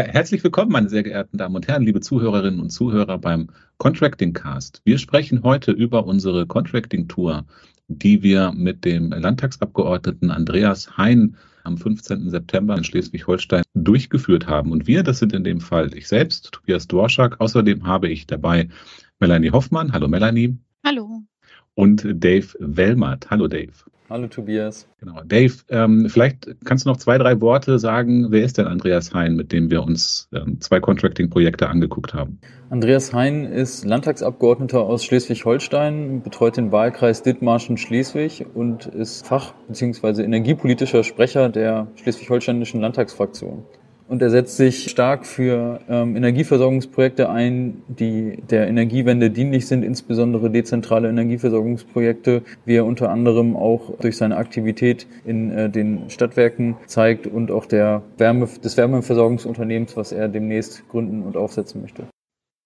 Ja, herzlich willkommen, meine sehr geehrten Damen und Herren, liebe Zuhörerinnen und Zuhörer beim Contracting Cast. Wir sprechen heute über unsere Contracting Tour, die wir mit dem Landtagsabgeordneten Andreas Hein am 15. September in Schleswig-Holstein durchgeführt haben. Und wir, das sind in dem Fall ich selbst, Tobias Dworschak. Außerdem habe ich dabei Melanie Hoffmann. Hallo Melanie. Hallo. Und Dave Wellmert. Hallo Dave. Hallo Tobias. Genau. Dave, ähm, vielleicht kannst du noch zwei, drei Worte sagen. Wer ist denn Andreas Hein, mit dem wir uns ähm, zwei Contracting-Projekte angeguckt haben? Andreas Hein ist Landtagsabgeordneter aus Schleswig-Holstein, betreut den Wahlkreis Dithmarschen Schleswig und ist Fach- bzw. energiepolitischer Sprecher der schleswig-holsteinischen Landtagsfraktion und er setzt sich stark für ähm, Energieversorgungsprojekte ein, die der Energiewende dienlich sind, insbesondere dezentrale Energieversorgungsprojekte, wie er unter anderem auch durch seine Aktivität in äh, den Stadtwerken zeigt und auch der Wärme, des Wärmeversorgungsunternehmens, was er demnächst gründen und aufsetzen möchte.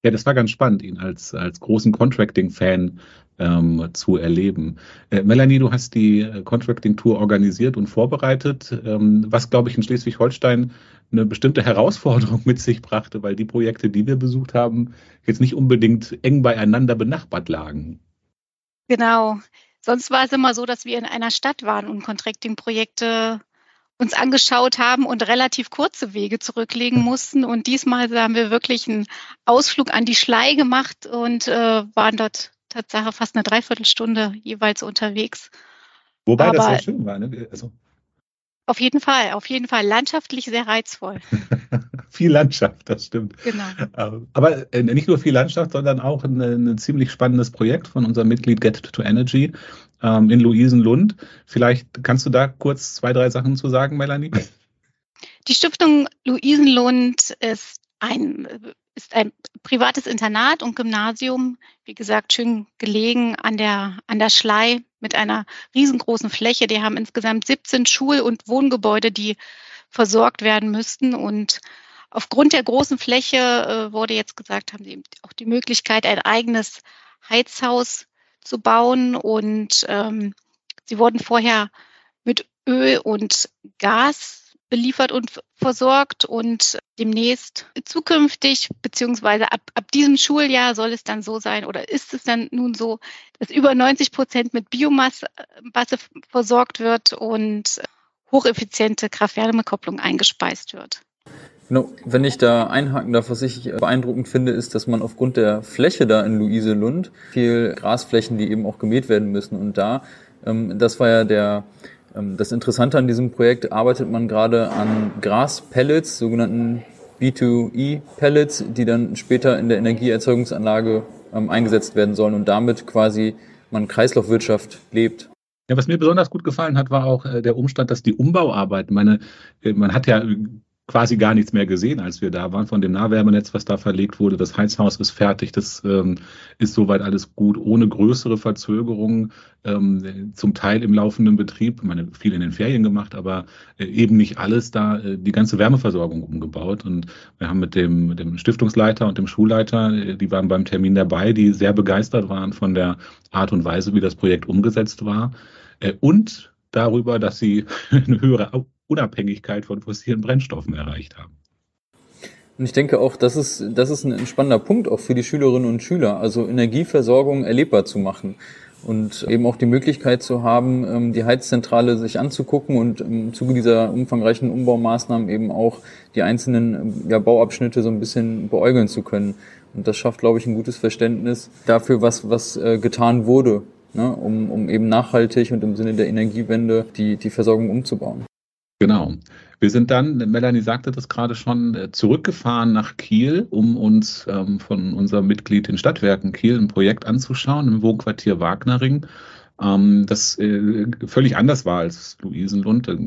Ja, das war ganz spannend, ihn als, als großen Contracting-Fan ähm, zu erleben. Äh, Melanie, du hast die äh, Contracting-Tour organisiert und vorbereitet, ähm, was, glaube ich, in Schleswig-Holstein eine bestimmte Herausforderung mit sich brachte, weil die Projekte, die wir besucht haben, jetzt nicht unbedingt eng beieinander benachbart lagen. Genau. Sonst war es immer so, dass wir in einer Stadt waren und Contracting-Projekte uns angeschaut haben und relativ kurze Wege zurücklegen mussten. Und diesmal haben wir wirklich einen Ausflug an die Schlei gemacht und äh, waren dort Tatsache fast eine Dreiviertelstunde jeweils unterwegs. Wobei Aber das sehr schön war. Ne? Also, auf jeden Fall, auf jeden Fall. Landschaftlich sehr reizvoll. viel Landschaft, das stimmt. Genau. Ähm, aber äh, nicht nur viel Landschaft, sondern auch ein, ein ziemlich spannendes Projekt von unserem Mitglied Get to Energy ähm, in Luisenlund. Vielleicht kannst du da kurz zwei, drei Sachen zu sagen, Melanie? Die Stiftung Luisenlund ist ein ist ein privates Internat und Gymnasium, wie gesagt, schön gelegen an der, an der Schlei mit einer riesengroßen Fläche. Die haben insgesamt 17 Schul- und Wohngebäude, die versorgt werden müssten. Und aufgrund der großen Fläche äh, wurde jetzt gesagt, haben sie auch die Möglichkeit, ein eigenes Heizhaus zu bauen. Und ähm, sie wurden vorher mit Öl und Gas beliefert und versorgt und demnächst zukünftig, beziehungsweise ab, ab diesem Schuljahr soll es dann so sein oder ist es dann nun so, dass über 90 Prozent mit Biomasse versorgt wird und hocheffiziente Kraft-Wärme-Kopplung eingespeist wird. Genau, wenn ich da einhaken darf, was ich beeindruckend finde, ist, dass man aufgrund der Fläche da in Luiselund viel Grasflächen, die eben auch gemäht werden müssen und da, ähm, das war ja der ähm, das Interessante an diesem Projekt arbeitet man gerade an Graspellets, sogenannten B2E-Pellets, die dann später in der Energieerzeugungsanlage ähm, eingesetzt werden sollen und damit quasi man Kreislaufwirtschaft lebt. Ja, was mir besonders gut gefallen hat, war auch äh, der Umstand, dass die Umbauarbeiten, meine, äh, man hat ja quasi gar nichts mehr gesehen, als wir da waren von dem Nahwärmenetz, was da verlegt wurde. Das Heizhaus ist fertig, das ähm, ist soweit alles gut, ohne größere Verzögerungen, ähm, zum Teil im laufenden Betrieb, ich meine, viel in den Ferien gemacht, aber äh, eben nicht alles da, äh, die ganze Wärmeversorgung umgebaut. Und wir haben mit dem, mit dem Stiftungsleiter und dem Schulleiter, äh, die waren beim Termin dabei, die sehr begeistert waren von der Art und Weise, wie das Projekt umgesetzt war. Äh, und darüber, dass sie eine höhere Unabhängigkeit von fossilen Brennstoffen erreicht haben. Und ich denke auch, das ist, das ist ein spannender Punkt auch für die Schülerinnen und Schüler, also Energieversorgung erlebbar zu machen und eben auch die Möglichkeit zu haben, ähm, die Heizzentrale sich anzugucken und im Zuge dieser umfangreichen Umbaumaßnahmen eben auch die einzelnen ähm, ja, Bauabschnitte so ein bisschen beäugeln zu können. Und das schafft, glaube ich, ein gutes Verständnis dafür, was, was äh, getan wurde, ne, um, um eben nachhaltig und im Sinne der Energiewende die, die Versorgung umzubauen. Genau. Wir sind dann, Melanie sagte das gerade schon, äh, zurückgefahren nach Kiel, um uns ähm, von unserem Mitglied in Stadtwerken Kiel ein Projekt anzuschauen im Wohnquartier Wagnering, ähm, das äh, völlig anders war als Luisenlund. Äh,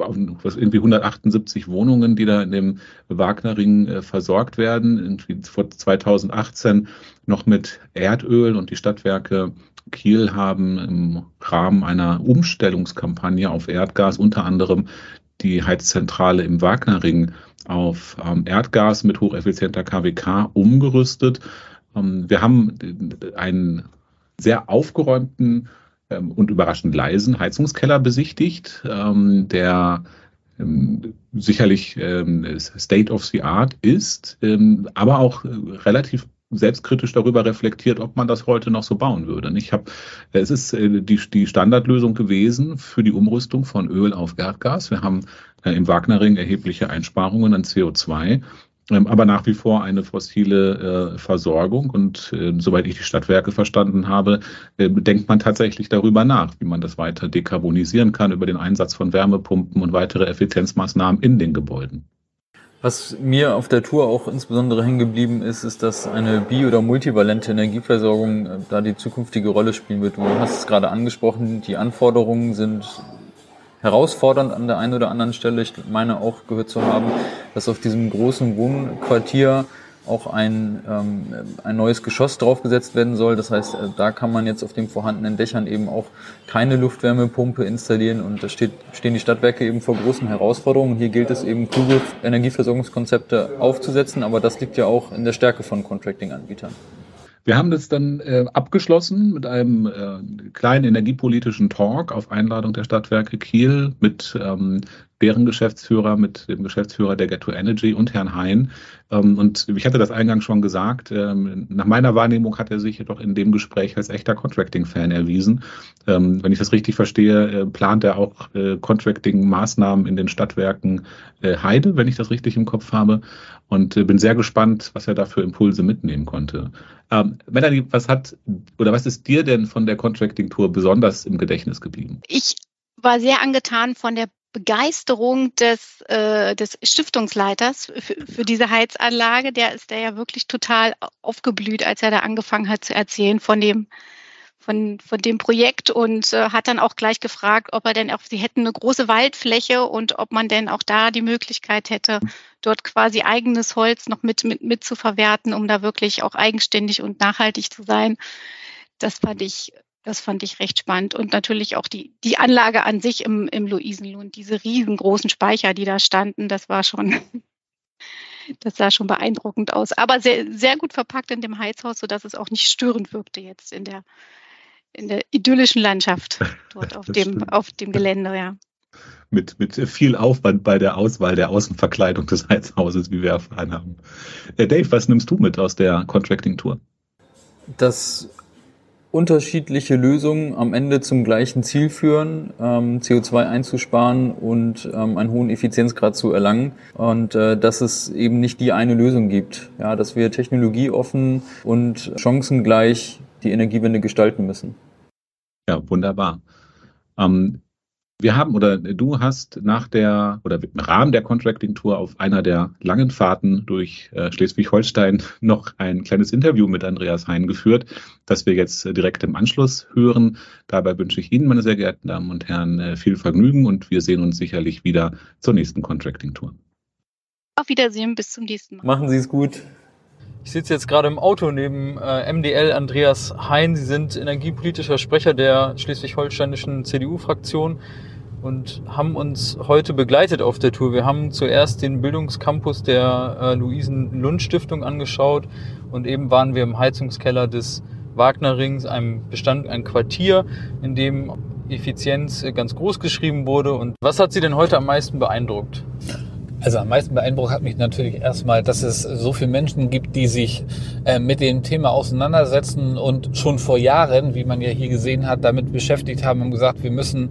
was irgendwie 178 Wohnungen, die da in dem Wagnering äh, versorgt werden, irgendwie vor 2018 noch mit Erdöl und die Stadtwerke Kiel haben im Rahmen einer Umstellungskampagne auf Erdgas unter anderem die Heizzentrale im Wagnerring auf ähm, Erdgas mit hocheffizienter KWK umgerüstet. Ähm, wir haben einen sehr aufgeräumten ähm, und überraschend leisen Heizungskeller besichtigt, ähm, der ähm, sicherlich ähm, State of the Art ist, ähm, aber auch relativ selbstkritisch darüber reflektiert, ob man das heute noch so bauen würde. Ich habe, es ist äh, die, die Standardlösung gewesen für die Umrüstung von Öl auf Erdgas. Wir haben äh, im Wagnerring erhebliche Einsparungen an CO2 ähm, aber nach wie vor eine fossile äh, Versorgung. Und äh, soweit ich die Stadtwerke verstanden habe, äh, denkt man tatsächlich darüber nach, wie man das weiter dekarbonisieren kann über den Einsatz von Wärmepumpen und weitere Effizienzmaßnahmen in den Gebäuden. Was mir auf der Tour auch insbesondere hängen geblieben ist, ist, dass eine bi- oder multivalente Energieversorgung äh, da die zukünftige Rolle spielen wird. Du hast es gerade angesprochen, die Anforderungen sind herausfordernd an der einen oder anderen Stelle. Ich meine auch gehört zu haben, dass auf diesem großen Wohnquartier auch ein, ähm, ein neues Geschoss draufgesetzt werden soll. Das heißt, äh, da kann man jetzt auf den vorhandenen Dächern eben auch keine Luftwärmepumpe installieren und da steht, stehen die Stadtwerke eben vor großen Herausforderungen. Hier gilt es eben, kluge Energieversorgungskonzepte aufzusetzen, aber das liegt ja auch in der Stärke von Contracting-Anbietern. Wir haben das dann äh, abgeschlossen mit einem äh, kleinen energiepolitischen Talk auf Einladung der Stadtwerke Kiel mit ähm, deren Geschäftsführer, mit dem Geschäftsführer der Get to Energy und Herrn Hein. Ähm, und ich hatte das eingangs schon gesagt, ähm, nach meiner Wahrnehmung hat er sich jedoch in dem Gespräch als echter Contracting-Fan erwiesen. Ähm, wenn ich das richtig verstehe, äh, plant er auch äh, Contracting-Maßnahmen in den Stadtwerken äh, Heide, wenn ich das richtig im Kopf habe. Und bin sehr gespannt, was er da für Impulse mitnehmen konnte. Ähm, Melanie, was hat oder was ist dir denn von der Contracting-Tour besonders im Gedächtnis geblieben? Ich war sehr angetan von der Begeisterung des, äh, des Stiftungsleiters für, für diese Heizanlage. Der ist der ja wirklich total aufgeblüht, als er da angefangen hat zu erzählen von dem, von, von dem Projekt und äh, hat dann auch gleich gefragt, ob er denn auch, sie hätten eine große Waldfläche und ob man denn auch da die Möglichkeit hätte, dort quasi eigenes Holz noch mit, mit, mit zu verwerten, um da wirklich auch eigenständig und nachhaltig zu sein. Das fand ich das fand ich recht spannend. Und natürlich auch die, die Anlage an sich im, im Luisenlohn, diese riesengroßen Speicher, die da standen, das war schon, das sah schon beeindruckend aus. Aber sehr, sehr gut verpackt in dem Heizhaus, sodass es auch nicht störend wirkte jetzt in der, in der idyllischen Landschaft dort auf dem, auf dem Gelände, ja. Mit, mit viel Aufwand bei der Auswahl der Außenverkleidung des Heizhauses, wie wir erfahren haben. Äh, Dave, was nimmst du mit aus der Contracting-Tour? Das unterschiedliche Lösungen am Ende zum gleichen Ziel führen, ähm, CO2 einzusparen und ähm, einen hohen Effizienzgrad zu erlangen. Und äh, dass es eben nicht die eine Lösung gibt. Ja, dass wir technologieoffen und chancengleich die Energiewende gestalten müssen. Ja, wunderbar. Ähm, wir haben oder du hast nach der oder im Rahmen der Contracting Tour auf einer der langen Fahrten durch äh, Schleswig-Holstein noch ein kleines Interview mit Andreas Hein geführt, das wir jetzt äh, direkt im Anschluss hören. Dabei wünsche ich Ihnen, meine sehr geehrten Damen und Herren, äh, viel Vergnügen und wir sehen uns sicherlich wieder zur nächsten Contracting Tour. Auf Wiedersehen, bis zum nächsten Mal. Machen Sie es gut. Ich sitze jetzt gerade im Auto neben äh, MDL Andreas Hein. Sie sind energiepolitischer Sprecher der schleswig-holsteinischen CDU-Fraktion und haben uns heute begleitet auf der Tour. Wir haben zuerst den Bildungscampus der äh, Luisen-Lund-Stiftung angeschaut und eben waren wir im Heizungskeller des Wagnerrings, einem Bestand, ein Quartier, in dem Effizienz ganz groß geschrieben wurde. Und was hat Sie denn heute am meisten beeindruckt? Also am meisten beeindruckt hat mich natürlich erstmal, dass es so viele Menschen gibt, die sich äh, mit dem Thema auseinandersetzen und schon vor Jahren, wie man ja hier gesehen hat, damit beschäftigt haben und gesagt, wir müssen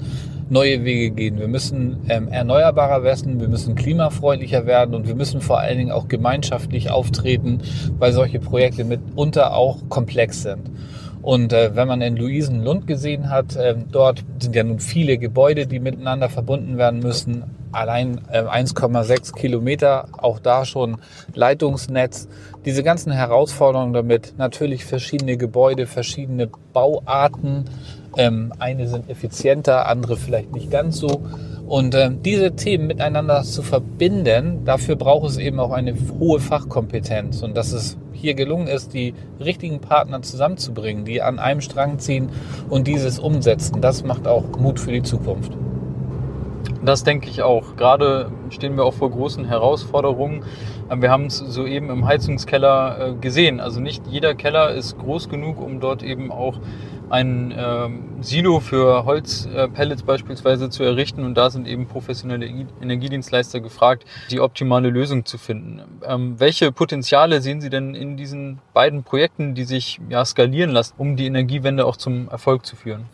neue Wege gehen. Wir müssen ähm, erneuerbarer werden, wir müssen klimafreundlicher werden und wir müssen vor allen Dingen auch gemeinschaftlich auftreten, weil solche Projekte mitunter auch komplex sind. Und äh, wenn man in Luisenlund gesehen hat, äh, dort sind ja nun viele Gebäude, die miteinander verbunden werden müssen. Allein äh, 1,6 Kilometer, auch da schon Leitungsnetz. Diese ganzen Herausforderungen damit, natürlich verschiedene Gebäude, verschiedene Bauarten, ähm, eine sind effizienter, andere vielleicht nicht ganz so. Und ähm, diese Themen miteinander zu verbinden, dafür braucht es eben auch eine hohe Fachkompetenz. Und dass es hier gelungen ist, die richtigen Partner zusammenzubringen, die an einem Strang ziehen und dieses umsetzen, das macht auch Mut für die Zukunft. Das denke ich auch. Gerade stehen wir auch vor großen Herausforderungen. Wir haben es soeben im Heizungskeller äh, gesehen. Also nicht jeder Keller ist groß genug, um dort eben auch ein ähm, Silo für Holzpellets beispielsweise zu errichten und da sind eben professionelle Energiedienstleister gefragt, die optimale Lösung zu finden. Ähm, welche Potenziale sehen Sie denn in diesen beiden Projekten, die sich ja skalieren lassen, um die Energiewende auch zum Erfolg zu führen?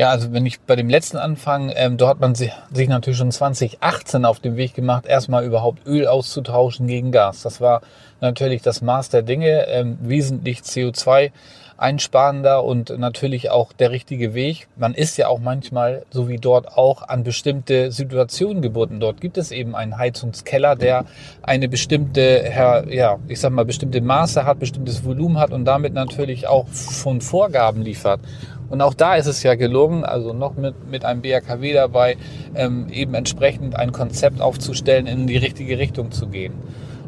Ja, also wenn ich bei dem letzten anfange, ähm, da hat man sich, sich natürlich schon 2018 auf den Weg gemacht, erstmal überhaupt Öl auszutauschen gegen Gas. Das war natürlich das Maß der Dinge, ähm, wesentlich CO2 einsparender und natürlich auch der richtige Weg. Man ist ja auch manchmal, so wie dort auch, an bestimmte Situationen gebunden. Dort gibt es eben einen Heizungskeller, der eine bestimmte, ja, ich sag mal, bestimmte Maße hat, bestimmtes Volumen hat und damit natürlich auch von Vorgaben liefert. Und auch da ist es ja gelungen, also noch mit, mit einem BRKW dabei, ähm, eben entsprechend ein Konzept aufzustellen, in die richtige Richtung zu gehen.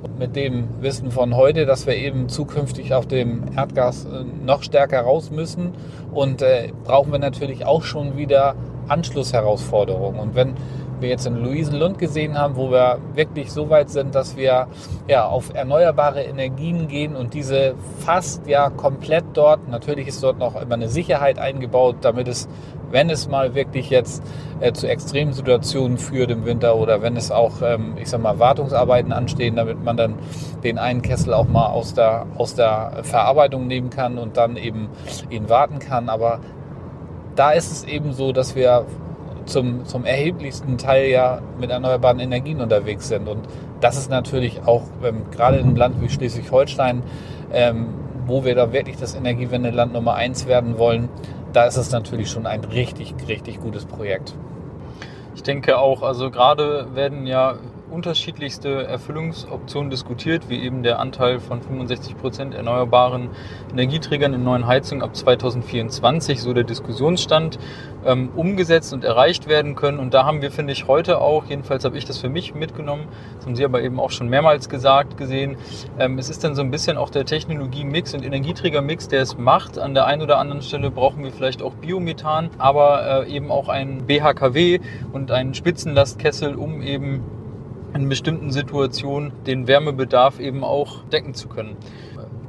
Und mit dem Wissen von heute, dass wir eben zukünftig auf dem Erdgas äh, noch stärker raus müssen und äh, brauchen wir natürlich auch schon wieder Anschlussherausforderungen. Und wenn wir jetzt in Luisenlund gesehen haben, wo wir wirklich so weit sind, dass wir ja auf erneuerbare Energien gehen und diese fast ja komplett dort, natürlich ist dort noch immer eine Sicherheit eingebaut, damit es, wenn es mal wirklich jetzt äh, zu extremen Situationen führt im Winter oder wenn es auch, ähm, ich sag mal, Wartungsarbeiten anstehen, damit man dann den einen Kessel auch mal aus der, aus der Verarbeitung nehmen kann und dann eben ihn warten kann. Aber da ist es eben so, dass wir zum, zum erheblichsten Teil ja mit erneuerbaren Energien unterwegs sind. Und das ist natürlich auch ähm, gerade in einem Land wie Schleswig-Holstein, ähm, wo wir da wirklich das Energiewendeland Nummer eins werden wollen, da ist es natürlich schon ein richtig, richtig gutes Projekt. Ich denke auch, also gerade werden ja unterschiedlichste Erfüllungsoptionen diskutiert, wie eben der Anteil von 65 Prozent erneuerbaren Energieträgern in neuen Heizungen ab 2024, so der Diskussionsstand, ähm, umgesetzt und erreicht werden können. Und da haben wir, finde ich, heute auch, jedenfalls habe ich das für mich mitgenommen, das haben Sie aber eben auch schon mehrmals gesagt, gesehen, ähm, es ist dann so ein bisschen auch der Technologie-Mix und Energieträger-Mix, der es macht. An der einen oder anderen Stelle brauchen wir vielleicht auch Biomethan, aber äh, eben auch ein BHKW und einen Spitzenlastkessel, um eben in bestimmten Situationen den Wärmebedarf eben auch decken zu können.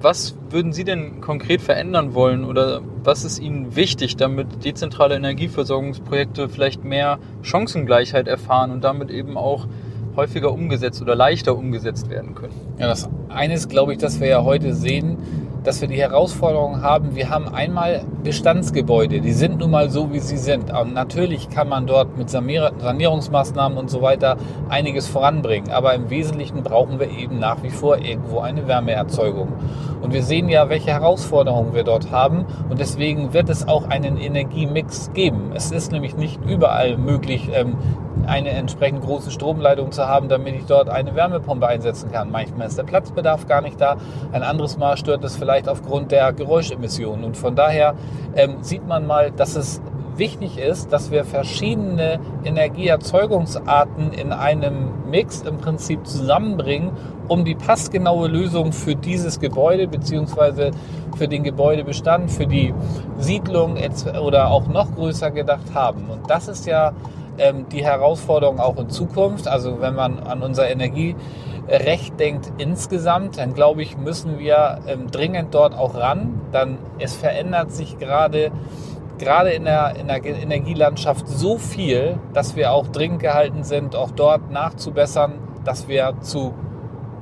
Was würden Sie denn konkret verändern wollen oder was ist Ihnen wichtig, damit dezentrale Energieversorgungsprojekte vielleicht mehr Chancengleichheit erfahren und damit eben auch häufiger umgesetzt oder leichter umgesetzt werden können? Ja, das eine ist, glaube ich, dass wir ja heute sehen, dass wir die Herausforderung haben, wir haben einmal Bestandsgebäude, die sind nun mal so, wie sie sind. Und natürlich kann man dort mit Sanierungsmaßnahmen und so weiter einiges voranbringen, aber im Wesentlichen brauchen wir eben nach wie vor irgendwo eine Wärmeerzeugung. Und wir sehen ja, welche Herausforderungen wir dort haben und deswegen wird es auch einen Energiemix geben. Es ist nämlich nicht überall möglich, ähm, eine entsprechend große Stromleitung zu haben, damit ich dort eine Wärmepumpe einsetzen kann. Manchmal ist der Platzbedarf gar nicht da. Ein anderes Mal stört es vielleicht aufgrund der Geräuschemissionen. Und von daher ähm, sieht man mal, dass es wichtig ist, dass wir verschiedene Energieerzeugungsarten in einem Mix im Prinzip zusammenbringen, um die passgenaue Lösung für dieses Gebäude bzw. für den Gebäudebestand, für die Siedlung oder auch noch größer gedacht haben. Und das ist ja ähm, die Herausforderung auch in Zukunft. Also wenn man an unser Energierecht denkt insgesamt, dann glaube ich, müssen wir ähm, dringend dort auch ran. Dann es verändert sich gerade gerade in der, in der Energielandschaft so viel, dass wir auch dringend gehalten sind, auch dort nachzubessern, dass wir zu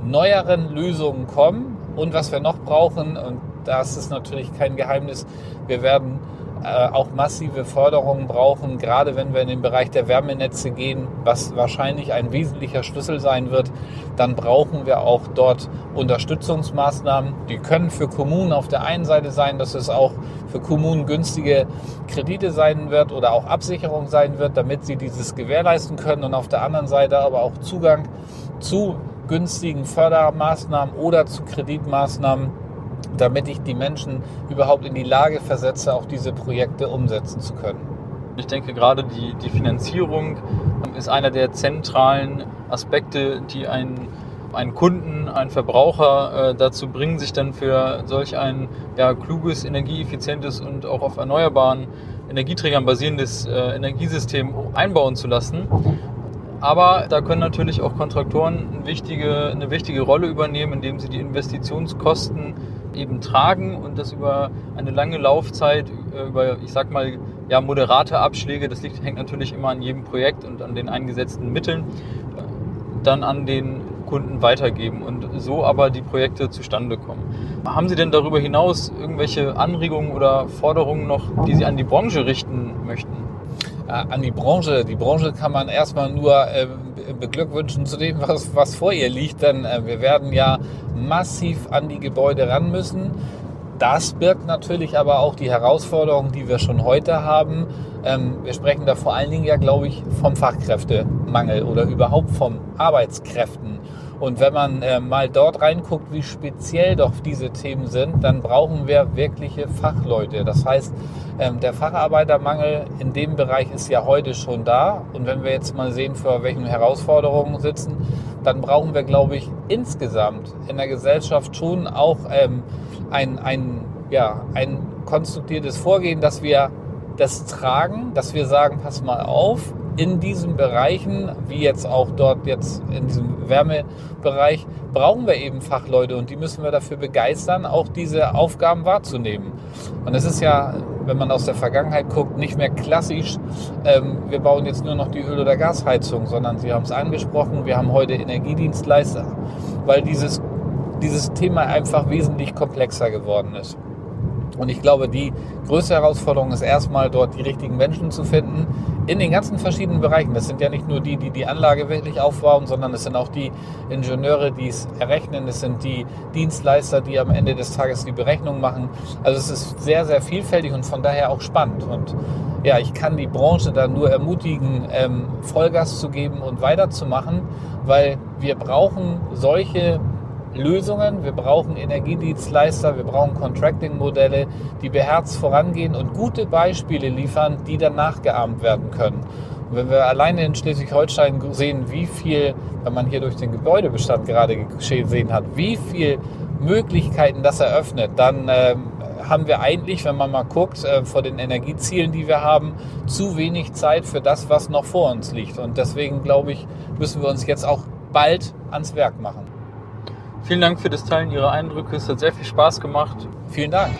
neueren Lösungen kommen. Und was wir noch brauchen, und das ist natürlich kein Geheimnis, wir werden auch massive Förderungen brauchen, gerade wenn wir in den Bereich der Wärmenetze gehen, was wahrscheinlich ein wesentlicher Schlüssel sein wird, dann brauchen wir auch dort Unterstützungsmaßnahmen. Die können für Kommunen auf der einen Seite sein, dass es auch für Kommunen günstige Kredite sein wird oder auch Absicherung sein wird, damit sie dieses gewährleisten können und auf der anderen Seite aber auch Zugang zu günstigen Fördermaßnahmen oder zu Kreditmaßnahmen damit ich die Menschen überhaupt in die Lage versetze, auch diese Projekte umsetzen zu können. Ich denke gerade die, die Finanzierung ist einer der zentralen Aspekte, die einen, einen Kunden, einen Verbraucher äh, dazu bringen, sich dann für solch ein ja, kluges, energieeffizientes und auch auf erneuerbaren Energieträgern basierendes äh, Energiesystem einbauen zu lassen. Aber da können natürlich auch Kontraktoren eine wichtige, eine wichtige Rolle übernehmen, indem sie die Investitionskosten eben tragen und das über eine lange Laufzeit, äh, über, ich sag mal, ja, moderate Abschläge, das liegt, hängt natürlich immer an jedem Projekt und an den eingesetzten Mitteln, äh, dann an den Kunden weitergeben und so aber die Projekte zustande kommen. Haben Sie denn darüber hinaus irgendwelche Anregungen oder Forderungen noch, die Sie an die Branche richten möchten? Äh, an die Branche. Die Branche kann man erstmal nur äh, beglückwünschen zu dem, was, was vor ihr liegt, denn äh, wir werden ja massiv an die Gebäude ran müssen. Das birgt natürlich aber auch die Herausforderungen, die wir schon heute haben. Ähm, wir sprechen da vor allen Dingen ja, glaube ich, vom Fachkräftemangel oder überhaupt vom Arbeitskräften. Und wenn man äh, mal dort reinguckt, wie speziell doch diese Themen sind, dann brauchen wir wirkliche Fachleute. Das heißt, ähm, der Facharbeitermangel in dem Bereich ist ja heute schon da. Und wenn wir jetzt mal sehen, vor welchen Herausforderungen sitzen, dann brauchen wir, glaube ich, insgesamt in der Gesellschaft schon auch ähm, ein, ein, ja, ein konstruiertes Vorgehen, dass wir das tragen, dass wir sagen, pass mal auf, in diesen Bereichen, wie jetzt auch dort jetzt in diesem Wärmebereich, brauchen wir eben Fachleute und die müssen wir dafür begeistern, auch diese Aufgaben wahrzunehmen. Und es ist ja, wenn man aus der Vergangenheit guckt, nicht mehr klassisch, ähm, wir bauen jetzt nur noch die Öl- oder Gasheizung, sondern Sie haben es angesprochen, wir haben heute Energiedienstleister, weil dieses, dieses Thema einfach wesentlich komplexer geworden ist. Und ich glaube, die größte Herausforderung ist erstmal dort die richtigen Menschen zu finden in den ganzen verschiedenen Bereichen. Das sind ja nicht nur die, die die Anlage wirklich aufbauen, sondern es sind auch die Ingenieure, die es errechnen. Es sind die Dienstleister, die am Ende des Tages die Berechnung machen. Also es ist sehr, sehr vielfältig und von daher auch spannend. Und ja, ich kann die Branche da nur ermutigen, ähm, Vollgas zu geben und weiterzumachen, weil wir brauchen solche Lösungen, wir brauchen Energiedienstleister, wir brauchen Contracting-Modelle, die beherzt vorangehen und gute Beispiele liefern, die dann nachgeahmt werden können. Und wenn wir alleine in Schleswig-Holstein sehen, wie viel, wenn man hier durch den Gebäudebestand gerade gesehen hat, wie viel Möglichkeiten das eröffnet, dann äh, haben wir eigentlich, wenn man mal guckt, äh, vor den Energiezielen, die wir haben, zu wenig Zeit für das, was noch vor uns liegt. Und deswegen glaube ich, müssen wir uns jetzt auch bald ans Werk machen. Vielen Dank für das Teilen Ihrer Eindrücke. Es hat sehr viel Spaß gemacht. Vielen Dank.